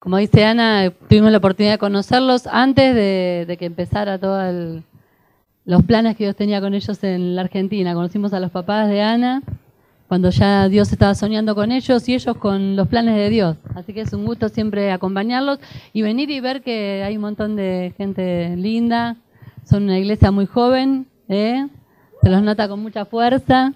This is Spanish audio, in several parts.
Como dice Ana, tuvimos la oportunidad de conocerlos antes de, que empezara todos los planes que Dios tenía con ellos en la Argentina. Conocimos a los papás de Ana cuando ya Dios estaba soñando con ellos y ellos con los planes de Dios. Así que es un gusto siempre acompañarlos y venir y ver que hay un montón de gente linda. Son una iglesia muy joven, ¿eh? se los nota con mucha fuerza.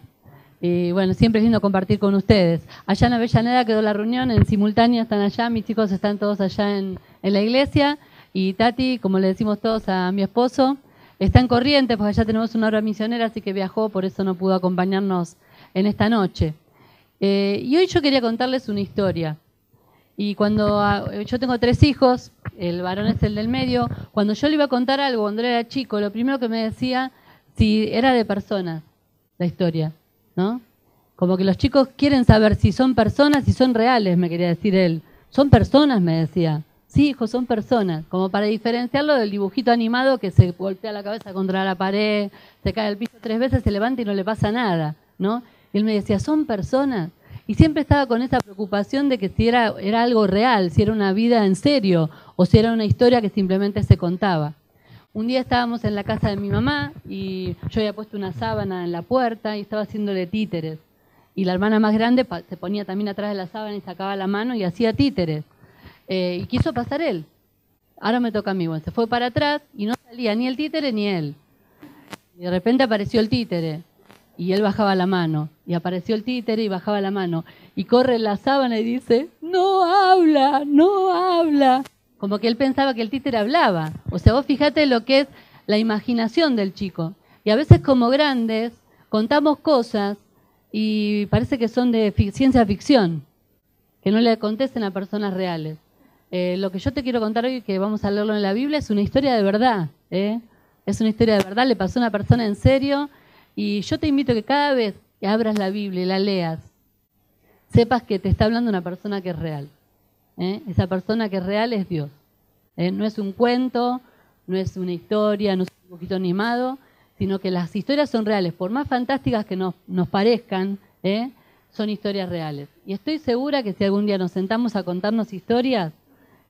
Y bueno, siempre es lindo compartir con ustedes. Allá en Avellaneda quedó la reunión, en simultánea están allá, mis chicos están todos allá en, en la iglesia. Y Tati, como le decimos todos a mi esposo, está en Corrientes, porque allá tenemos una obra misionera, así que viajó, por eso no pudo acompañarnos en esta noche. Eh, y hoy yo quería contarles una historia. Y cuando ah, yo tengo tres hijos, el varón es el del medio, cuando yo le iba a contar algo cuando era chico, lo primero que me decía, si era de personas, la historia, ¿no? Como que los chicos quieren saber si son personas, si son reales, me quería decir él. Son personas, me decía. Sí, hijo, son personas. Como para diferenciarlo del dibujito animado que se golpea la cabeza contra la pared, se cae al piso tres veces, se levanta y no le pasa nada, ¿no? Y él me decía, son personas. Y siempre estaba con esa preocupación de que si era, era algo real, si era una vida en serio o si era una historia que simplemente se contaba. Un día estábamos en la casa de mi mamá y yo había puesto una sábana en la puerta y estaba haciéndole títeres. Y la hermana más grande se ponía también atrás de la sábana y sacaba la mano y hacía títeres. Eh, y quiso pasar él. Ahora me toca a mí. Bueno, se fue para atrás y no salía ni el títere ni él. Y de repente apareció el títere y él bajaba la mano. Y apareció el títere y bajaba la mano. Y corre la sábana y dice, no habla, no habla. Como que él pensaba que el títere hablaba. O sea, vos fíjate lo que es la imaginación del chico. Y a veces como grandes contamos cosas y parece que son de ciencia ficción, que no le acontecen a personas reales. Eh, lo que yo te quiero contar hoy, que vamos a leerlo en la Biblia, es una historia de verdad. ¿eh? Es una historia de verdad, le pasó a una persona en serio y yo te invito a que cada vez que abras la Biblia y la leas, sepas que te está hablando una persona que es real. ¿Eh? Esa persona que es real es Dios. ¿eh? No es un cuento, no es una historia, no es un poquito animado, sino que las historias son reales. Por más fantásticas que nos, nos parezcan, ¿eh? son historias reales. Y estoy segura que si algún día nos sentamos a contarnos historias,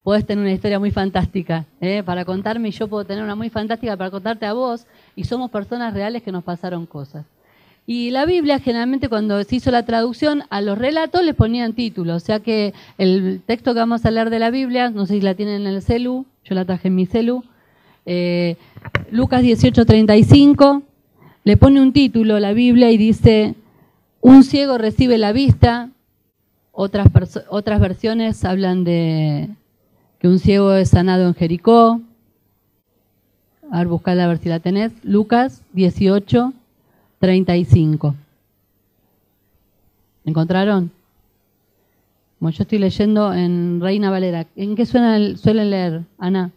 Puedes tener una historia muy fantástica ¿eh? para contarme y yo puedo tener una muy fantástica para contarte a vos y somos personas reales que nos pasaron cosas. Y la Biblia generalmente cuando se hizo la traducción a los relatos les ponían títulos, o sea que el texto que vamos a leer de la Biblia, no sé si la tienen en el celu, yo la traje en mi celu, eh, Lucas 18:35, le pone un título la Biblia y dice, un ciego recibe la vista, otras, otras versiones hablan de que un ciego es sanado en Jericó. A ver, buscala a ver si la tenés. Lucas 18, 35. ¿Encontraron? Bueno, yo estoy leyendo en Reina Valera. ¿En qué suelen leer, Ana?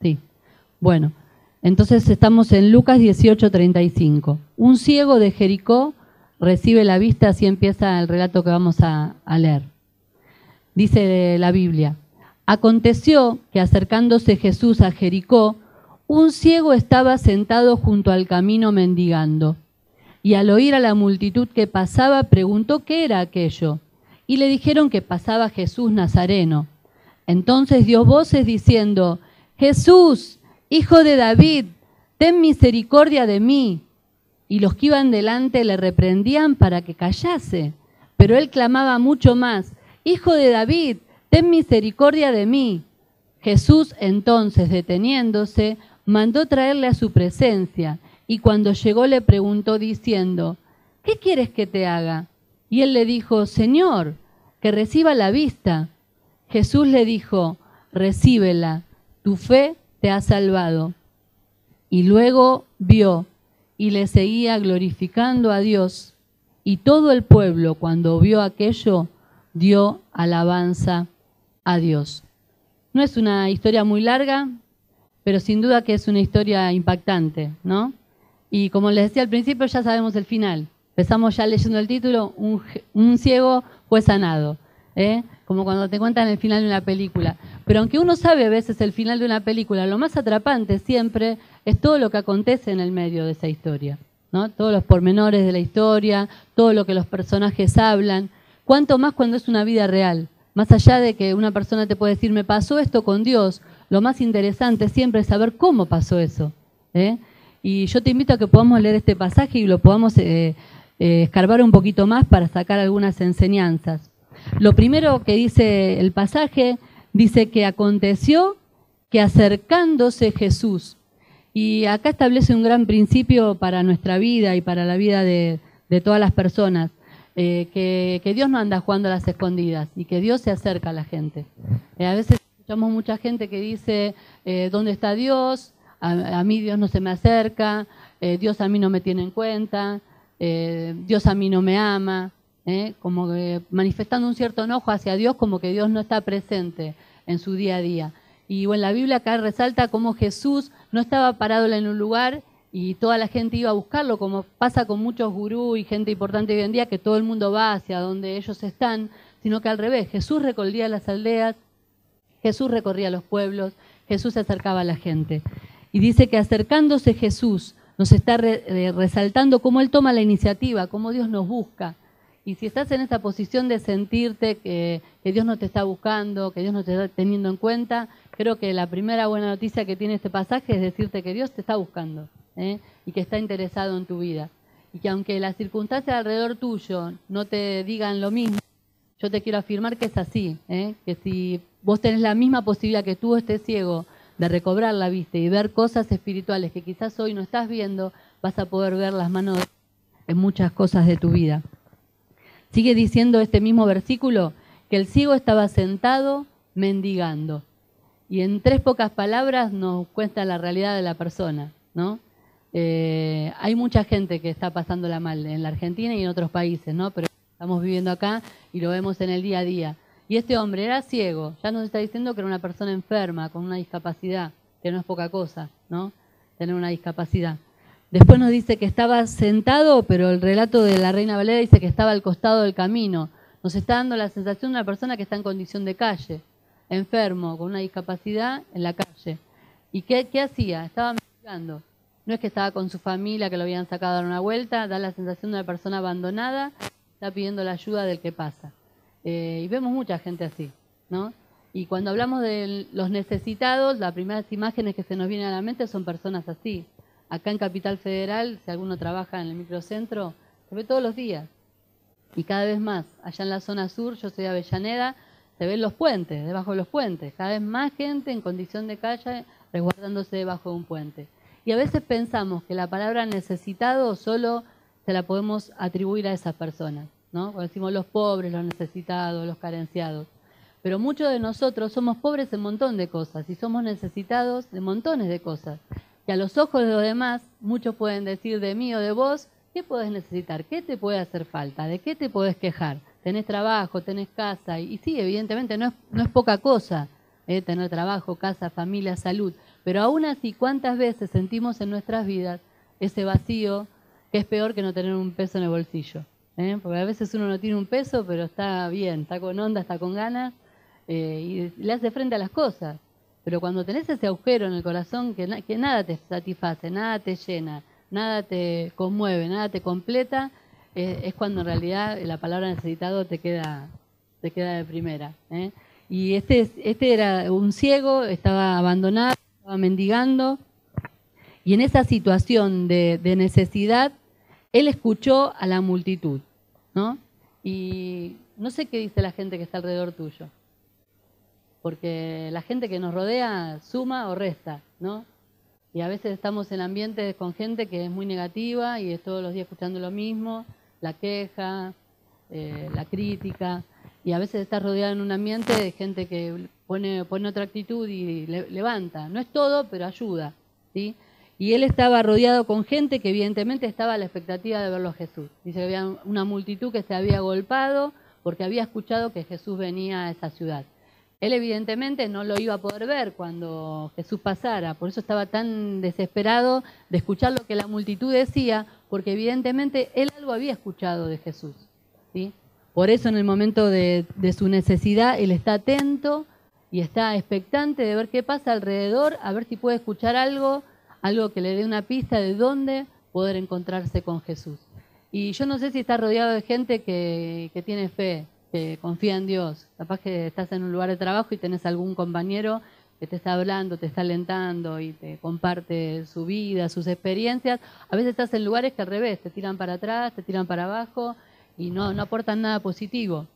Sí. Bueno, entonces estamos en Lucas 18, 35. Un ciego de Jericó recibe la vista, así empieza el relato que vamos a leer. Dice la Biblia, Aconteció que acercándose Jesús a Jericó, un ciego estaba sentado junto al camino mendigando. Y al oír a la multitud que pasaba, preguntó qué era aquello. Y le dijeron que pasaba Jesús Nazareno. Entonces dio voces diciendo, Jesús, hijo de David, ten misericordia de mí. Y los que iban delante le reprendían para que callase. Pero él clamaba mucho más, Hijo de David, ten misericordia de mí. Jesús entonces, deteniéndose, mandó traerle a su presencia, y cuando llegó le preguntó diciendo, ¿qué quieres que te haga? Y él le dijo, Señor, que reciba la vista. Jesús le dijo, recíbela, tu fe te ha salvado. Y luego vio y le seguía glorificando a Dios. Y todo el pueblo, cuando vio aquello, dio alabanza a Dios. No es una historia muy larga, pero sin duda que es una historia impactante, ¿no? Y como les decía al principio, ya sabemos el final. Empezamos ya leyendo el título, un, ciego fue sanado, ¿eh? como cuando te cuentan el final de una película. Pero aunque uno sabe a veces el final de una película, lo más atrapante siempre es todo lo que acontece en el medio de esa historia. ¿no? Todos los pormenores de la historia, todo lo que los personajes hablan. Cuanto más cuando es una vida real. más allá de que una persona te puede decir, me pasó esto con Dios, lo más interesante siempre es saber cómo pasó eso. ¿eh? Y yo te invito a que podamos leer este pasaje y lo podamos eh, eh, escarbar un poquito más para sacar algunas enseñanzas. Lo primero que dice el pasaje, dice que aconteció que acercándose Jesús, y acá establece un gran principio para nuestra vida y para la vida de, todas las personas, eh, que, Dios no anda jugando a las escondidas y que Dios se acerca a la gente. a veces escuchamos mucha gente que dice, ¿dónde está Dios? A, mí Dios no se me acerca, eh, Dios a mí no me tiene en cuenta, eh, Dios a mí no me ama, ¿eh? como que manifestando un cierto enojo hacia Dios, como que Dios no está presente en su día a día. Y bueno, la Biblia acá resalta cómo Jesús no estaba parado en un lugar y toda la gente iba a buscarlo, como pasa con muchos gurús y gente importante hoy en día, que todo el mundo va hacia donde ellos están, sino que al revés, Jesús recorría las aldeas, Jesús recorría los pueblos, Jesús se acercaba a la gente. Y dice que acercándose Jesús nos está eh, resaltando cómo Él toma la iniciativa, cómo Dios nos busca. Y si estás en esa posición de sentirte que, Dios no te está buscando, que Dios no te está teniendo en cuenta, creo que la primera buena noticia que tiene este pasaje es decirte que Dios te está buscando ¿eh? y que está interesado en tu vida. Y que aunque las circunstancias alrededor tuyo no te digan lo mismo, yo te quiero afirmar que es así, ¿eh? que si vos tenés la misma posibilidad que tú estés ciego de recobrar la vista y ver cosas espirituales que quizás hoy no estás viendo, vas a poder ver las manos en muchas cosas de tu vida. Sigue diciendo este mismo versículo que el ciego estaba sentado mendigando. Y en tres pocas palabras nos cuenta la realidad de la persona, ¿no? Eh, hay mucha gente que está pasándola mal en la Argentina y en otros países, ¿no? Pero estamos viviendo acá y lo vemos en el día a día. Y este hombre era ciego, ya nos está diciendo que era una persona enferma, con una discapacidad, que no es poca cosa, ¿no? Tener una discapacidad. Después nos dice que estaba sentado, pero el relato de la Reina Valera dice que estaba al costado del camino. Nos está dando la sensación de una persona que está en condición de calle, enfermo, con una discapacidad en la calle. ¿Y qué, hacía? Estaba mendigando. No es que estaba con su familia, que lo habían sacado a dar una vuelta, da la sensación de una persona abandonada, está pidiendo la ayuda del que pasa. Eh, y vemos mucha gente así, ¿no? Y cuando hablamos de los necesitados, las primeras imágenes que se nos vienen a la mente son personas así. Acá en Capital Federal, si alguno trabaja en el microcentro, se ve todos los días. Y cada vez más. Allá en la zona sur, yo soy de Avellaneda, se ven los puentes, debajo de los puentes. Cada vez más gente en condición de calle resguardándose debajo de un puente. Y a veces pensamos que la palabra necesitado solo se la podemos atribuir a esas personas. Decimos los pobres, los necesitados, los carenciados. Pero muchos de nosotros somos pobres en un montón de cosas y somos necesitados de montones de cosas. Y a los ojos de los demás, muchos pueden decir de mí o de vos, ¿qué puedes necesitar? ¿Qué te puede hacer falta? ¿De qué te puedes quejar? ¿Tenés trabajo? ¿Tenés casa? Y, sí, evidentemente no es, no es poca cosa ¿eh? tener trabajo, casa, familia, salud. Pero aún así, ¿cuántas veces sentimos en nuestras vidas ese vacío que es peor que no tener un peso en el bolsillo? ¿Eh? porque a veces uno no tiene un peso, pero está bien, está con onda, está con ganas eh, y le hace frente a las cosas. Pero cuando tenés ese agujero en el corazón que, nada te satisface, nada te llena, nada te conmueve, nada te completa, eh, es cuando en realidad la palabra necesitado te queda, te queda de primera. Y este, este era un ciego, estaba abandonado, estaba mendigando, y en esa situación de necesidad, él escuchó a la multitud, ¿no? Y no sé qué dice la gente que está alrededor tuyo, porque la gente que nos rodea suma o resta, ¿no? Y a veces estamos en ambientes con gente que es muy negativa y es todos los días escuchando lo mismo, la queja, eh, la crítica, y a veces estás rodeado en un ambiente de gente que pone, pone otra actitud y levanta. No es todo, pero ayuda, ¿sí? Y él estaba rodeado con gente que evidentemente estaba a la expectativa de verlo a Jesús. Dice que había una multitud que se había golpado porque había escuchado que Jesús venía a esa ciudad. Él evidentemente no lo iba a poder ver cuando Jesús pasara, por eso estaba tan desesperado de escuchar lo que la multitud decía, porque evidentemente él algo había escuchado de Jesús. ¿sí? Por eso en el momento de, de su necesidad, él está atento y está expectante de ver qué pasa alrededor, a ver si puede escuchar algo algo que le dé una pista de dónde poder encontrarse con Jesús. Y yo no sé si está rodeado de gente que, tiene fe, que confía en Dios. Capaz que estás en un lugar de trabajo y tenés algún compañero que te está hablando, te está alentando y te comparte su vida, sus experiencias. A veces estás en lugares que al revés, te tiran para atrás, te tiran para abajo y no, no aportan nada positivo.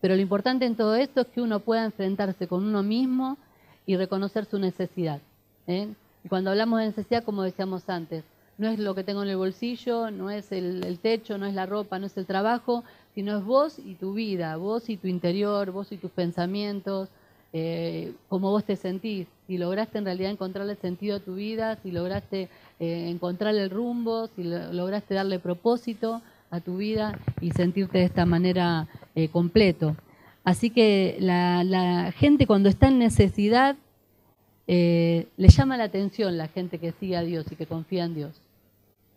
Pero lo importante en todo esto es que uno pueda enfrentarse con uno mismo y reconocer su necesidad. ¿eh? Y cuando hablamos de necesidad, como decíamos antes, no es lo que tengo en el bolsillo, no es el, techo, no es la ropa, no es el trabajo, sino es vos y tu vida, vos y tu interior, vos y tus pensamientos, eh, cómo vos te sentís, si lograste en realidad encontrarle sentido a tu vida, si lograste eh, encontrar el rumbo, si lograste darle propósito a tu vida y sentirte de esta manera eh, completo. Así que la, gente cuando está en necesidad le llama la atención la gente que sigue a Dios y que confía en Dios.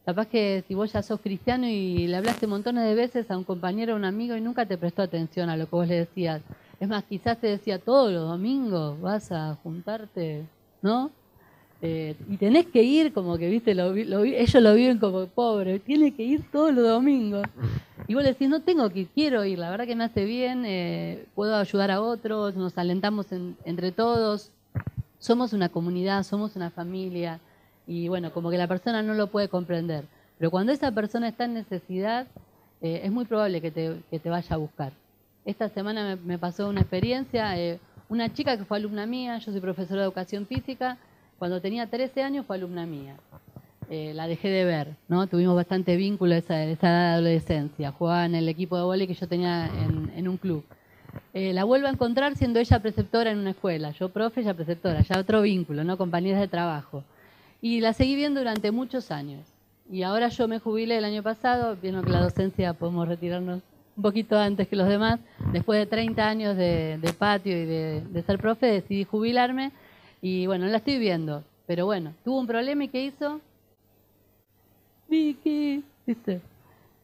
Capaz que si vos ya sos cristiano y le hablaste montones de veces a un compañero o un amigo y nunca te prestó atención a lo que vos le decías. Es más, quizás te decía todos los domingos vas a juntarte, ¿no? Eh, y tenés que ir como que, viste, ellos lo viven como pobre, tiene que ir todos los domingos. Y vos le decís, no tengo que ir, quiero ir, la verdad que me hace bien, eh, puedo ayudar a otros, nos alentamos entre todos, somos una comunidad, somos una familia y bueno, como que la persona no lo puede comprender. Pero cuando esa persona está en necesidad, eh, es muy probable que te, vaya a buscar. Esta semana me, pasó una experiencia, eh, una chica que fue alumna mía, yo soy profesora de educación física, cuando tenía 13 años fue alumna mía. Eh, la dejé de ver, ¿no? Tuvimos bastante vínculo esa, esa edad de adolescencia. Jugaba en el equipo de vóley que yo tenía en, en un club. La vuelvo a encontrar siendo ella preceptora en una escuela. Yo profe, ella preceptora, ya otro vínculo, ¿no? Compañeras de trabajo. Y la seguí viendo durante muchos años. Y ahora yo me jubilé el año pasado, viendo que la docencia podemos retirarnos un poquito antes que los demás. Después de 30 años de, patio y de, ser profe, decidí jubilarme. Y bueno, la estoy viendo. Pero bueno, tuvo un problema y ¿qué hizo? Vicky, ¿viste?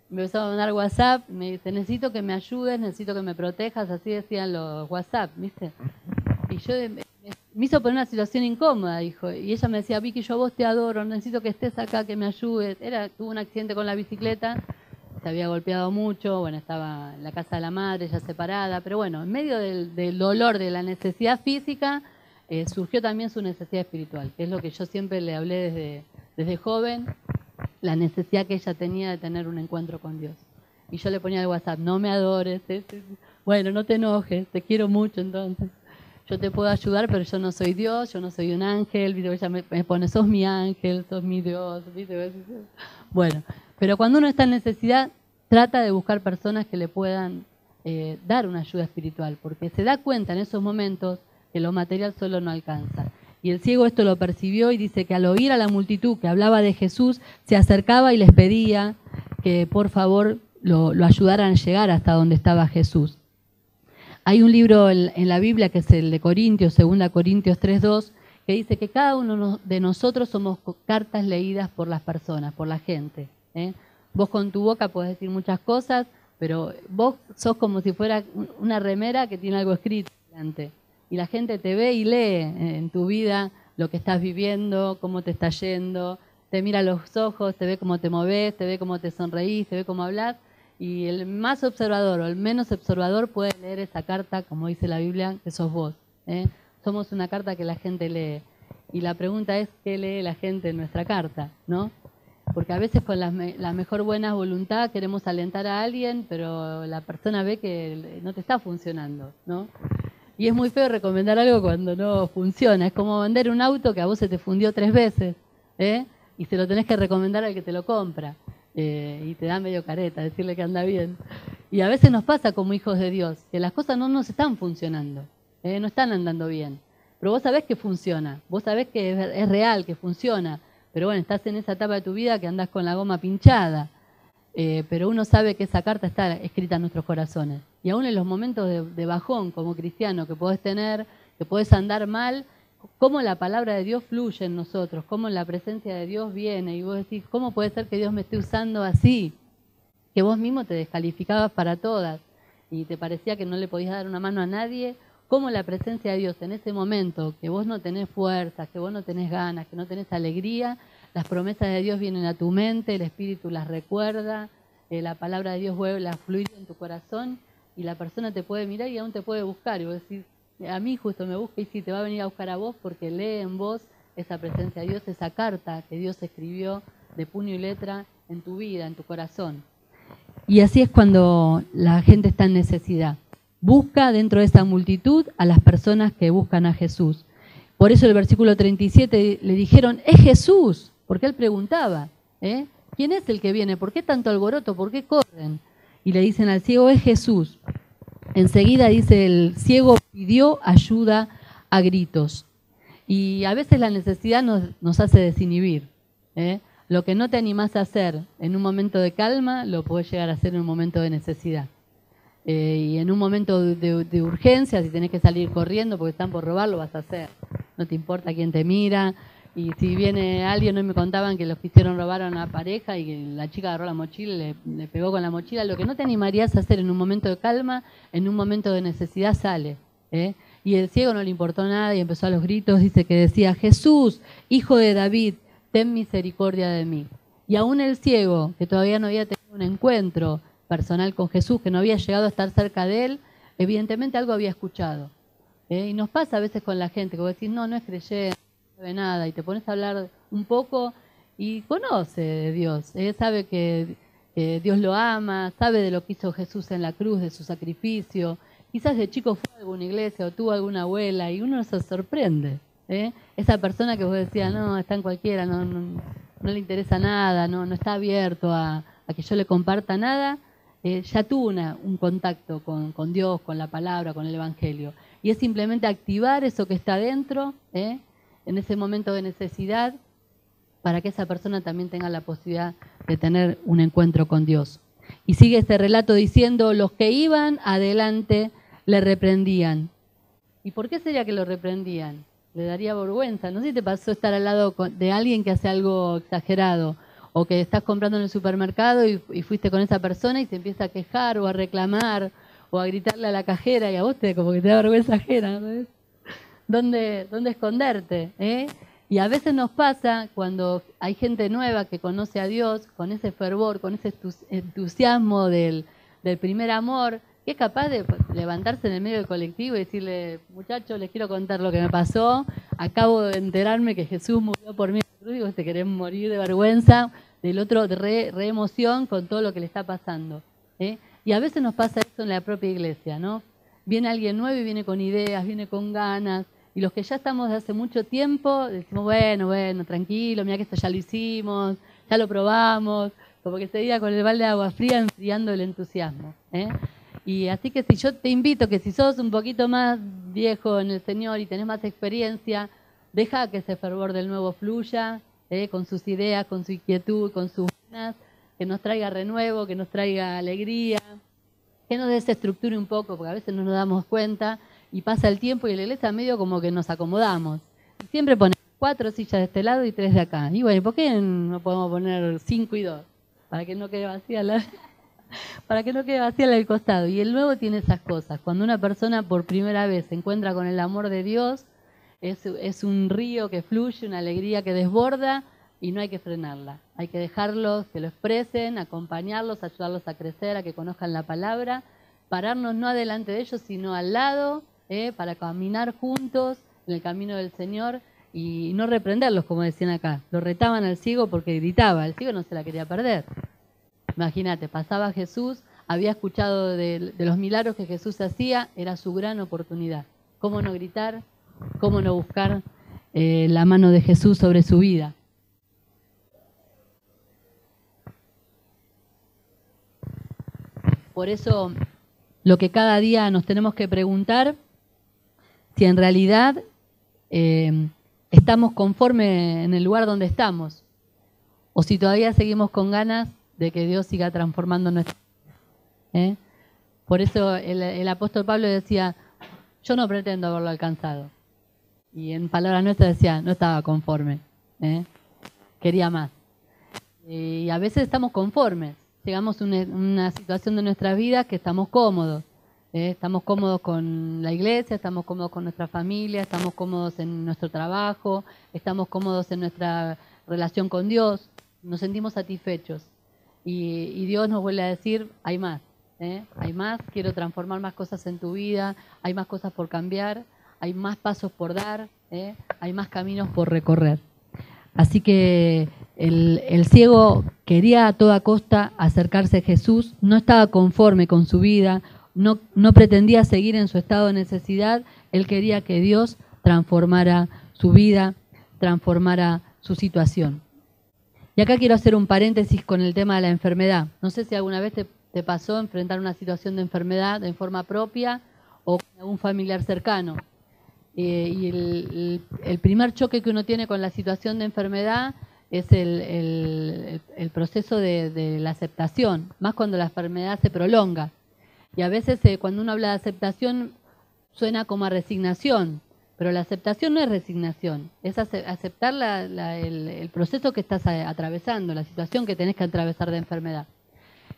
Me empezó a mandar WhatsApp, me dice, necesito que me ayudes, necesito que me protejas, así decían los WhatsApp, ¿viste? Y yo me hizo poner una situación incómoda, dijo. Y ella me decía, Vicky, yo a vos te adoro, necesito que estés acá, que me ayudes. Era, tuvo un accidente con la bicicleta, se había golpeado mucho, bueno, estaba en la casa de la madre, ya separada, pero bueno, en medio del, dolor, de la necesidad física, eh, surgió también su necesidad espiritual, que es lo que yo siempre le hablé desde, desde joven, la necesidad que ella tenía de tener un encuentro con Dios. Y yo le ponía el WhatsApp, no me adores, bueno, no te enojes, te quiero mucho entonces yo te puedo ayudar, pero yo no soy Dios, yo no soy un ángel, ella me, pone, sos mi ángel, sos mi Dios, bueno, pero cuando uno está en necesidad, trata de buscar personas que le puedan eh, dar una ayuda espiritual, porque se da cuenta en esos momentos que lo material solo no alcanza. Y el ciego esto lo percibió y dice que al oír a la multitud que hablaba de Jesús, se acercaba y les pedía que por favor lo, ayudaran a llegar hasta donde estaba Jesús. Hay un libro en, la Biblia que es el de Corintios, 2 Corintios 3.2, que dice que cada uno de nosotros somos cartas leídas por las personas, por la gente. ¿eh? Vos con tu boca podés decir muchas cosas, pero vos sos como si fuera una remera que tiene algo escrito delante. Y la gente te ve y lee en tu vida lo que estás viviendo, cómo te está yendo, te mira los ojos, te ve cómo te moves, te ve cómo te sonreís, te ve cómo hablas y el más observador o el menos observador puede leer esa carta, como dice la Biblia, que sos vos. ¿eh? Somos una carta que la gente lee. Y la pregunta es, ¿qué lee la gente en nuestra carta? ¿no? Porque a veces con la, mejor buena voluntad queremos alentar a alguien, pero la persona ve que no te está funcionando. ¿no? Y es muy feo recomendar algo cuando no funciona. Es como vender un auto que a vos se te fundió tres veces. ¿eh? Y se lo tenés que recomendar al que te lo compra. Eh, y te da medio careta decirle que anda bien. Y a veces nos pasa como hijos de Dios, que las cosas no nos están funcionando, eh, no están andando bien. Pero vos sabés que funciona, vos sabés que es, real, que funciona. Pero bueno, estás en esa etapa de tu vida que andás con la goma pinchada. Eh, pero uno sabe que esa carta está escrita en nuestros corazones. Y aún en los momentos de, de bajón como cristiano que podés tener, que podés andar mal, cómo la palabra de Dios fluye en nosotros, cómo la presencia de Dios viene y vos decís, ¿cómo puede ser que Dios me esté usando así? Que vos mismo te descalificabas para todas y te parecía que no le podías dar una mano a nadie, cómo la presencia de Dios en ese momento, que vos no tenés fuerzas, que vos no tenés ganas, que no tenés alegría, las promesas de Dios vienen a tu mente, el Espíritu las recuerda, eh, la palabra de Dios vuelve a fluir en tu corazón y la persona te puede mirar y aún te puede buscar. Y vos decís, a mí justo me busca y sí, te va a venir a buscar a vos porque lee en vos esa presencia de Dios, esa carta que Dios escribió de puño y letra en tu vida, en tu corazón. Y así es cuando la gente está en necesidad. Busca dentro de esa multitud a las personas que buscan a Jesús. Por eso el versículo 37 le dijeron, es Jesús, porque él preguntaba, ¿eh? ¿quién es el que viene? ¿Por qué tanto alboroto? ¿Por qué corren? Y le dicen al ciego, es Jesús. Enseguida dice, el ciego pidió ayuda a gritos. Y a veces la necesidad nos, hace desinhibir. ¿eh? Lo que no te animás a hacer en un momento de calma, lo puedes llegar a hacer en un momento de necesidad. Eh, y en un momento de, urgencia, si tenés que salir corriendo porque están por robar, lo vas a hacer. No te importa quién te mira. Y si viene alguien, hoy me contaban que los que hicieron robar a una pareja y que la chica agarró la mochila y le, pegó con la mochila. Lo que no te animarías a hacer en un momento de calma, en un momento de necesidad sale. ¿eh? Y el ciego no le importó nada y empezó a los gritos. Dice que decía, Jesús, hijo de David, ten misericordia de mí. Y aún el ciego, que todavía no había tenido un encuentro personal con Jesús, que no había llegado a estar cerca de él, evidentemente algo había escuchado. ¿eh? Y nos pasa a veces con la gente, que vos decís, no, no es creyente, no sabe nada, y te pones a hablar un poco y conoce de Dios, ¿eh? sabe que, Dios lo ama, sabe de lo que hizo Jesús en la cruz, de su sacrificio. Quizás de chico fue a alguna iglesia o tuvo alguna abuela y uno se sorprende. ¿eh? Esa persona que vos decías, no, está en cualquiera, no, no, le interesa nada, no, no está abierto a, que yo le comparta nada, eh, ya tuvo un contacto con, con, Dios, con la palabra, con el Evangelio. Y es simplemente activar eso que está dentro, ¿eh? En ese momento de necesidad, para que esa persona también tenga la posibilidad de tener un encuentro con Dios. Y sigue este relato diciendo, los que iban adelante le reprendían. ¿Y por qué sería que lo reprendían? le daría vergüenza. No sé si te pasó estar al lado de alguien que hace algo exagerado o que estás comprando en el supermercado y, fuiste con esa persona y se empieza a quejar o a reclamar o a gritarle a la cajera y a vos te como que te da vergüenza ajena. ¿Dónde, ¿Dónde esconderte? Eh? Y a veces nos pasa cuando hay gente nueva que conoce a Dios con ese fervor, con ese entusiasmo del, del primer amor, que es capaz de levantarse en el medio del colectivo y decirle, muchachos, les quiero contar lo que me pasó, acabo de enterarme que Jesús murió por mí, digo, te querés morir de vergüenza, del otro re, emoción con todo lo que le está pasando. ¿eh? Y a veces nos pasa eso en la propia iglesia, ¿no? Viene alguien nuevo y viene con ideas, viene con ganas, y los que ya estamos de hace mucho tiempo decimos, bueno, bueno, tranquilo, mira que esto ya lo hicimos, ya lo probamos, como que se diga con el balde de agua fría enfriando el entusiasmo. ¿eh? Y así que si yo te invito que si sos un poquito más viejo en el Señor y tenés más experiencia, deja que ese fervor del nuevo fluya, eh, con sus ideas, con su inquietud, con sus ganas, que nos traiga renuevo, que nos traiga alegría, que nos desestructure un poco, porque a veces no nos damos cuenta y pasa el tiempo y la iglesia medio como que nos acomodamos. Siempre ponemos cuatro sillas de este lado y tres de acá. Y bueno, ¿por qué no podemos poner cinco y dos? Para que no quede vacía la para que no quede vacía el costado. Y el nuevo tiene esas cosas. Cuando una persona por primera vez se encuentra con el amor de Dios, es, es un río que fluye, una alegría que desborda y no hay que frenarla. Hay que dejarlos que lo expresen, acompañarlos, ayudarlos a crecer, a que conozcan la palabra, pararnos no adelante de ellos, sino al lado, ¿eh? para caminar juntos en el camino del Señor y no reprenderlos, como decían acá. Lo retaban al ciego porque gritaba, el ciego no se la quería perder. Imagínate, pasaba Jesús, había escuchado de, los milagros que Jesús hacía, era su gran oportunidad. ¿Cómo no gritar? ¿Cómo no buscar eh, la mano de Jesús sobre su vida? Por eso lo que cada día nos tenemos que preguntar, si en realidad eh, estamos conforme en el lugar donde estamos, o si todavía seguimos con ganas de que Dios siga transformando nuestra ¿eh? Por eso el, apóstol Pablo decía, yo no pretendo haberlo alcanzado. Y en palabras nuestras decía, no estaba conforme, ¿eh? quería más. Y a veces estamos conformes, llegamos a una, situación de nuestra vida que estamos cómodos. ¿Eh? Estamos cómodos con la iglesia, estamos cómodos con nuestra familia, estamos cómodos en nuestro trabajo, estamos cómodos en nuestra relación con Dios, nos sentimos satisfechos. Y, Dios nos vuelve a decir, hay más, ¿eh? hay más, quiero transformar más cosas en tu vida, hay más cosas por cambiar, hay más pasos por dar, ¿eh? hay más caminos por recorrer. Así que el, el, ciego quería a toda costa acercarse a Jesús, no estaba conforme con su vida, no, no pretendía seguir en su estado de necesidad, él quería que Dios transformara su vida, transformara su situación. Y acá quiero hacer un paréntesis con el tema de la enfermedad. No sé si alguna vez te, pasó enfrentar una situación de enfermedad en forma propia o con algún familiar cercano. Eh, y el, primer choque que uno tiene con la situación de enfermedad es el, proceso de, la aceptación, más cuando la enfermedad se prolonga. Y a veces eh, cuando uno habla de aceptación suena como a resignación, pero la aceptación no es resignación, es aceptar el, proceso que estás atravesando, la situación que tenés que atravesar de enfermedad.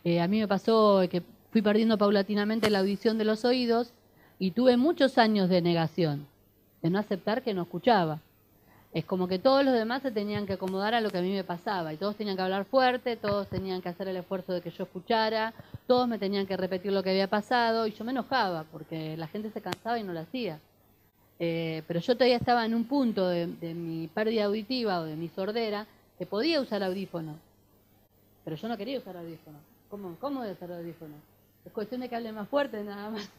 Eh, a mí me pasó que fui perdiendo paulatinamente la audición de los oídos y tuve muchos años de negación, de no aceptar que no escuchaba. Es como que todos los demás se tenían que acomodar a lo que a mí me pasaba y todos tenían que hablar fuerte, todos tenían que hacer el esfuerzo de que yo escuchara, todos me tenían que repetir lo que había pasado y yo me enojaba porque la gente se cansaba y no lo hacía. Eh, pero yo todavía estaba en un punto de, mi pérdida auditiva o de mi sordera que podía usar audífono. Pero yo no quería usar audífono. ¿Cómo, cómo de usar audífono? Es cuestión de que hable más fuerte nada más.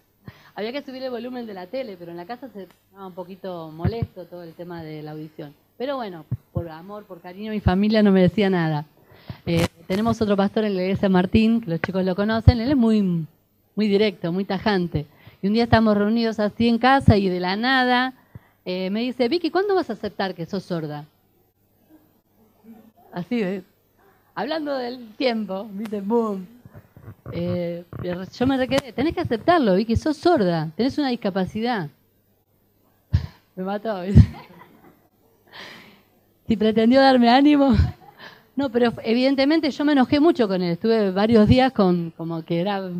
Había que subir el volumen de la tele, pero en la casa se estaba un poquito molesto todo el tema de la audición. Pero bueno, por amor, por cariño, mi familia no me decía nada. Eh, tenemos otro pastor en la iglesia Martín, que los chicos lo conocen, él es muy, muy directo, muy tajante. Y un día estamos reunidos así en casa y de la nada eh, me dice, Vicky, ¿cuándo vas a aceptar que sos sorda? Así, ¿ves? hablando del tiempo, dice, boom. Eh, yo me requedé, tenés que aceptarlo, Vicky, sos sorda, tenés una discapacidad. me mató. si pretendió darme ánimo. No, pero evidentemente yo me enojé mucho con él. Estuve varios días con como que era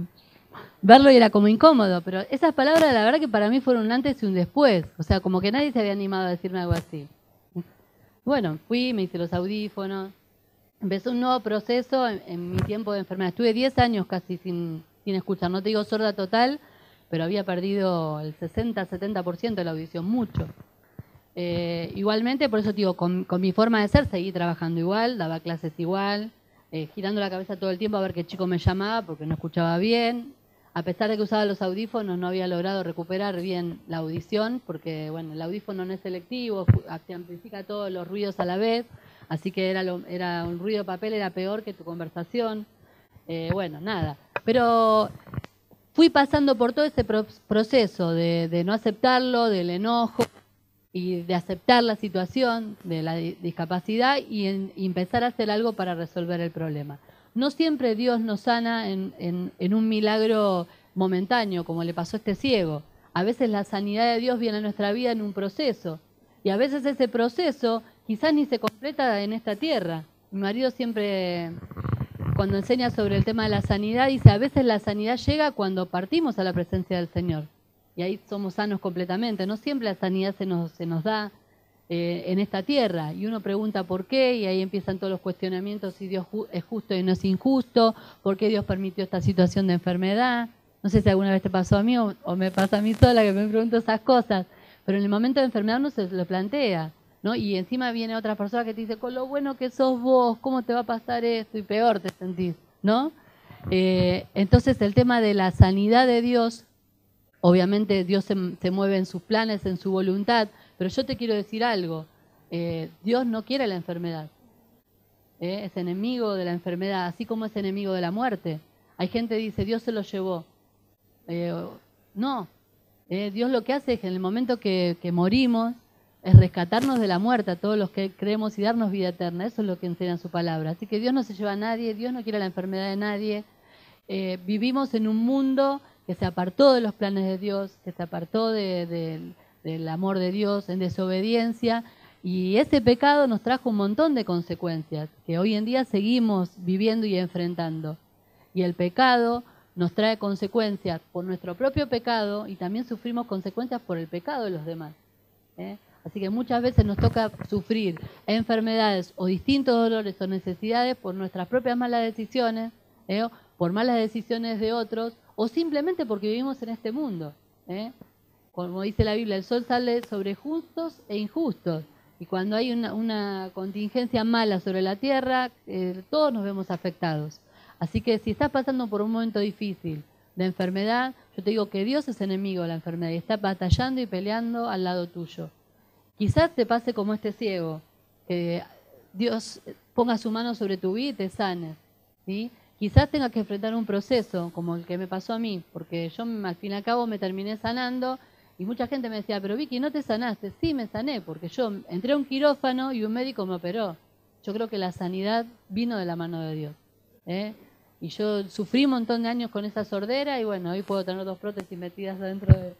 verlo y era como incómodo, pero esas palabras la verdad que para mí fueron un antes y un después, o sea, como que nadie se había animado a decirme algo así. Bueno, fui, me hice los audífonos, empezó un nuevo proceso en, mi tiempo de enfermedad. Estuve 10 años casi sin, sin escuchar, no te digo sorda total, pero había perdido el 60-70% de la audición, mucho. Eh, igualmente, por eso digo, con, mi forma de ser seguí trabajando igual, daba clases igual, eh, girando la cabeza todo el tiempo a ver qué chico me llamaba porque no escuchaba bien, a pesar de que usaba los audífonos, no había logrado recuperar bien la audición, porque bueno, el audífono no es selectivo, amplifica todos los ruidos a la vez, así que era, era un ruido de papel, era peor que tu conversación. Eh, bueno, nada. Pero fui pasando por todo ese proceso de, no aceptarlo, del enojo y de aceptar la situación de la discapacidad y empezar a hacer algo para resolver el problema. No siempre Dios nos sana en, un milagro momentáneo, como le pasó a este ciego. A veces la sanidad de Dios viene a nuestra vida en un proceso. Y a veces ese proceso quizás ni se completa en esta tierra. Mi marido siempre, cuando enseña sobre el tema de la sanidad, dice, a veces la sanidad llega cuando partimos a la presencia del Señor. Y ahí somos sanos completamente. No siempre la sanidad se nos, se nos da eh, en esta tierra. Y uno pregunta por qué, y ahí empiezan todos los cuestionamientos si Dios es justo y no es injusto, por qué Dios permitió esta situación de enfermedad. No sé si alguna vez te pasó a mí o, me pasa a mí sola que me pregunto esas cosas, pero en el momento de enfermedad uno se lo plantea. ¿No? Y encima viene otra persona que te dice, con lo bueno que sos vos, ¿cómo te va a pasar esto? Y peor te sentís, ¿no? Eh, entonces el tema de la sanidad de Dios, obviamente Dios se, se, mueve en sus planes, en su voluntad, pero yo te quiero decir algo, eh, Dios no quiere la enfermedad, eh, es enemigo de la enfermedad, así como es enemigo de la muerte. Hay gente que dice, Dios se lo llevó. Eh, no, Dios lo que hace es que en el momento que, morimos, es rescatarnos de la muerte a todos los que creemos y darnos vida eterna. Eso es lo que enseña su palabra. Así que Dios no se lleva a nadie, Dios no quiere la enfermedad de nadie. vivimos en un mundo que se apartó de los planes de Dios, que se apartó de, del amor de Dios en desobediencia y ese pecado nos trajo un montón de consecuencias que hoy en día seguimos viviendo y enfrentando. Y el pecado nos trae consecuencias por nuestro propio pecado y también sufrimos consecuencias por el pecado de los demás. ¿eh? Así que muchas veces nos toca sufrir enfermedades o distintos dolores o necesidades por nuestras propias malas decisiones, ¿eh? por malas decisiones de otros o simplemente porque vivimos en este mundo. ¿eh? Como dice la Biblia, el sol sale sobre justos e injustos. Y cuando hay una, contingencia mala sobre la tierra, eh, todos nos vemos afectados. Así que si estás pasando por un momento difícil de enfermedad, yo te digo que Dios es enemigo de la enfermedad y está batallando y peleando al lado tuyo. Quizás te pase como este ciego, que Dios ponga su mano sobre tu vida y te sane. Quizás tengas que enfrentar un proceso como el que me pasó a mí, porque yo al fin y al cabo me terminé sanando y mucha gente me decía, pero Vicky, ¿no te sanaste? Sí, me sané, porque yo entré a un quirófano y un médico me operó. Yo creo que la sanidad vino de la mano de Dios. ¿eh? Y yo sufrí un montón de años con esa sordera y bueno, hoy puedo tener dos prótesis metidas dentro de,